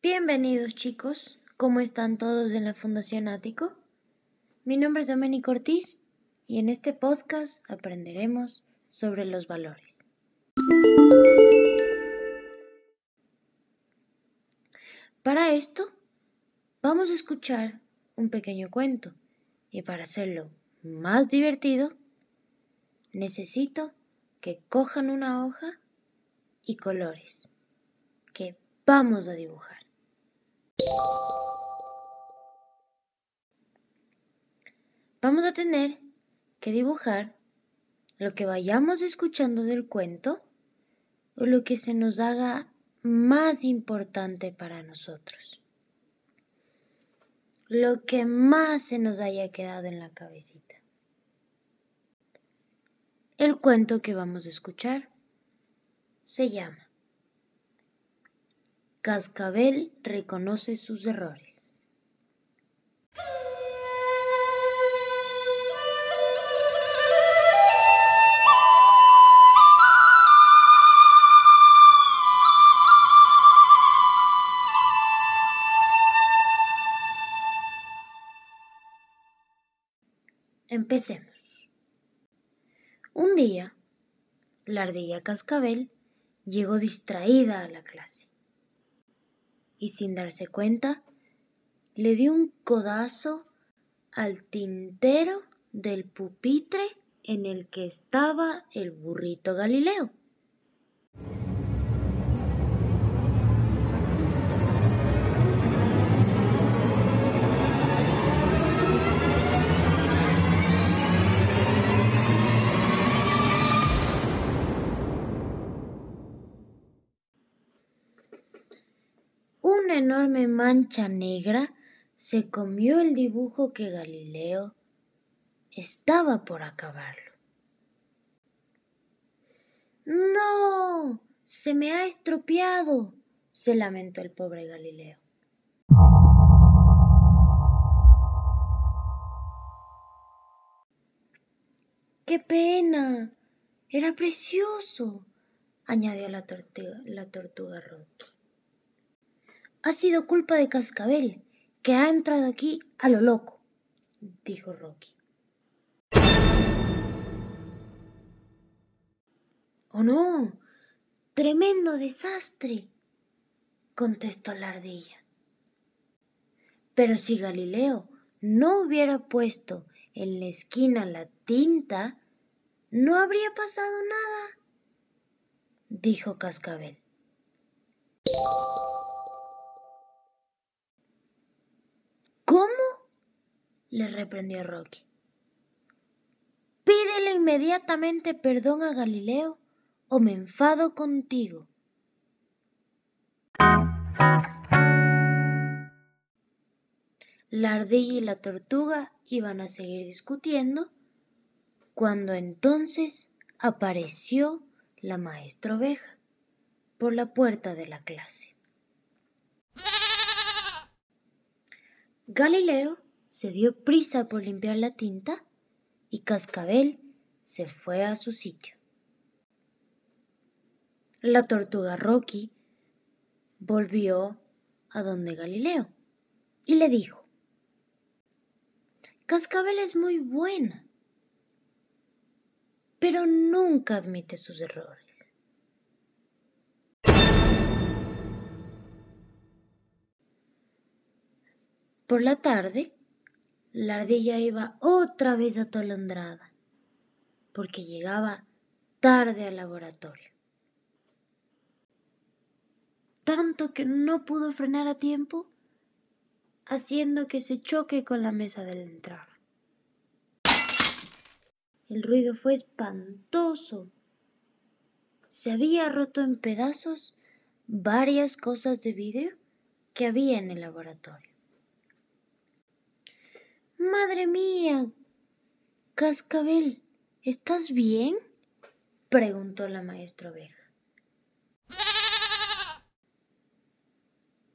Bienvenidos chicos, ¿cómo están todos en la Fundación Ático? Mi nombre es Domenico Ortiz y en este podcast aprenderemos sobre los valores. Para esto, vamos a escuchar un pequeño cuento y para hacerlo más divertido, necesito que cojan una hoja y colores que vamos a dibujar. Vamos a tener que dibujar lo que vayamos escuchando del cuento o lo que se nos haga más importante para nosotros. Lo que más se nos haya quedado en la cabecita. El cuento que vamos a escuchar se llama Cascabel reconoce sus errores. Empecemos. Un día, la ardilla cascabel llegó distraída a la clase y sin darse cuenta le dio un codazo al tintero del pupitre en el que estaba el burrito Galileo. Enorme mancha negra se comió el dibujo que Galileo estaba por acabarlo. No, se me ha estropeado, se lamentó el pobre Galileo. ¡Qué pena! Era precioso, añadió la tortuga, la tortuga Rocky. Ha sido culpa de Cascabel, que ha entrado aquí a lo loco, dijo Rocky. ¡Oh no! ¡Tremendo desastre! contestó la ardilla. Pero si Galileo no hubiera puesto en la esquina la tinta, no habría pasado nada, dijo Cascabel. Le reprendió Rocky. Pídele inmediatamente perdón a Galileo o me enfado contigo. La ardilla y la tortuga iban a seguir discutiendo cuando entonces apareció la maestra oveja por la puerta de la clase. Galileo se dio prisa por limpiar la tinta y Cascabel se fue a su sitio. La tortuga Rocky volvió a donde Galileo y le dijo, Cascabel es muy buena, pero nunca admite sus errores. Por la tarde, la ardilla iba otra vez atolondrada, porque llegaba tarde al laboratorio. Tanto que no pudo frenar a tiempo, haciendo que se choque con la mesa de la entrada. El ruido fue espantoso. Se había roto en pedazos varias cosas de vidrio que había en el laboratorio. Madre mía. Cascabel, ¿estás bien? preguntó la maestra oveja.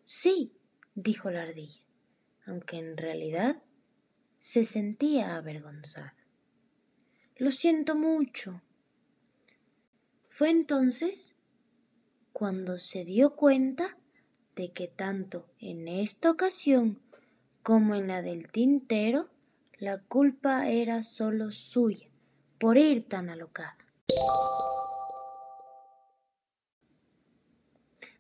Sí, dijo la ardilla, aunque en realidad se sentía avergonzada. Lo siento mucho. Fue entonces cuando se dio cuenta de que tanto en esta ocasión como en la del tintero, la culpa era solo suya por ir tan alocada.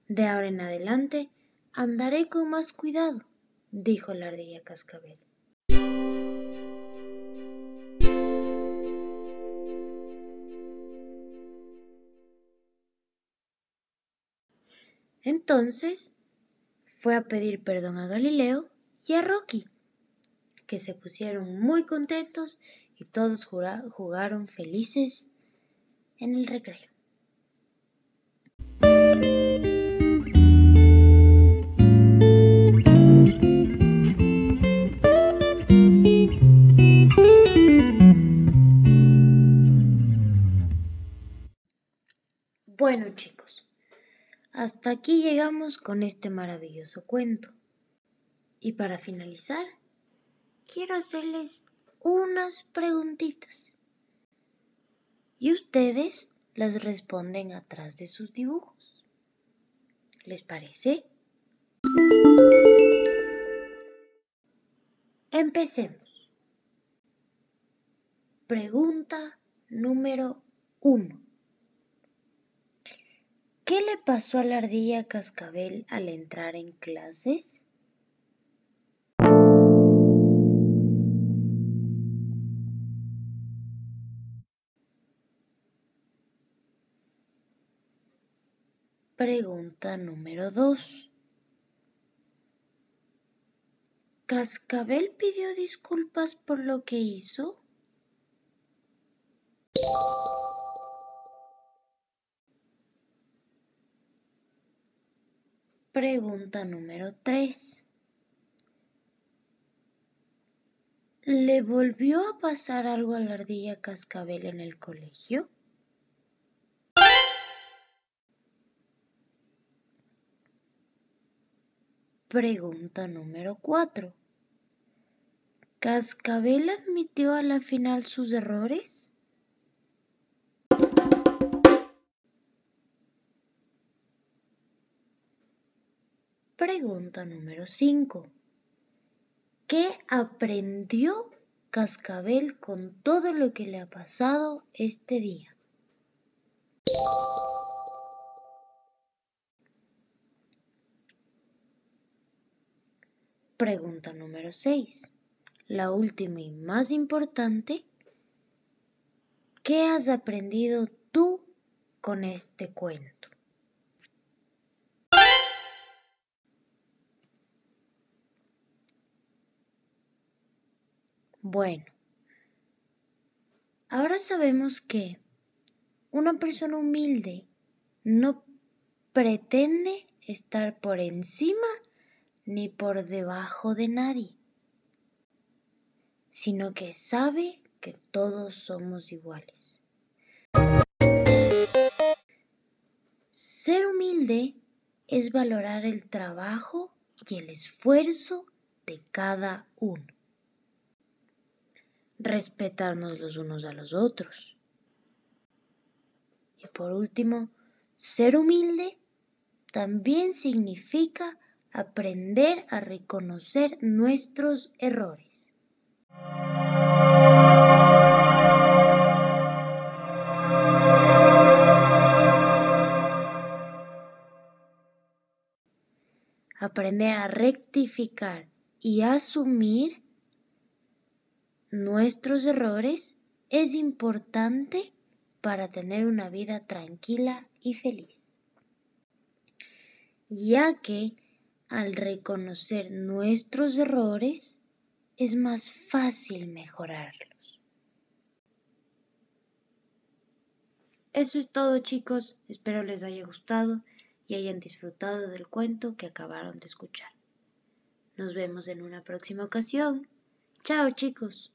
De ahora en adelante andaré con más cuidado, dijo la ardilla cascabel. Entonces fue a pedir perdón a Galileo y a Rocky, que se pusieron muy contentos y todos jugaron felices en el recreo. Bueno chicos, hasta aquí llegamos con este maravilloso cuento. Y para finalizar, quiero hacerles unas preguntitas. Y ustedes las responden atrás de sus dibujos. ¿Les parece? Empecemos. Pregunta número uno. ¿Qué le pasó a la ardilla cascabel al entrar en clases? Pregunta número 2. ¿Cascabel pidió disculpas por lo que hizo? Pregunta número 3. ¿Le volvió a pasar algo a la ardilla cascabel en el colegio? Pregunta número 4. ¿Cascabel admitió a la final sus errores? Pregunta número 5. ¿Qué aprendió Cascabel con todo lo que le ha pasado este día? Pregunta número 6. La última y más importante. ¿Qué has aprendido tú con este cuento? Bueno, ahora sabemos que una persona humilde no pretende estar por encima ni por debajo de nadie, sino que sabe que todos somos iguales. Ser humilde es valorar el trabajo y el esfuerzo de cada uno. Respetarnos los unos a los otros. Y por último, ser humilde también significa aprender a reconocer nuestros errores. Aprender a rectificar y asumir nuestros errores es importante para tener una vida tranquila y feliz, ya que al reconocer nuestros errores, es más fácil mejorarlos. Eso es todo chicos, espero les haya gustado y hayan disfrutado del cuento que acabaron de escuchar. Nos vemos en una próxima ocasión. Chao chicos.